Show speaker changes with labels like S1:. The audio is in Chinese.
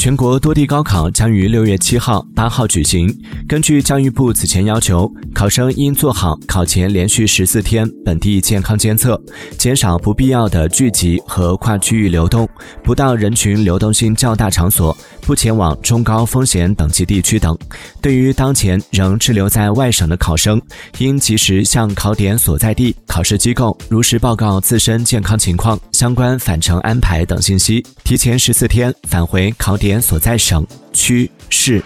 S1: 全国多地高考将于六月七号、八号举行。根据教育部此前要求，考生应做好考前连续十四天本地健康监测，减少不必要的聚集和跨区域流动，不到人群流动性较大场所，不前往中高风险等级地区等。对于当前仍滞留在外省的考生，应及时向考点所在地考试机构如实报告自身健康情况、相关返程安排等信息，提前十四天返回考点。所在省、区、市。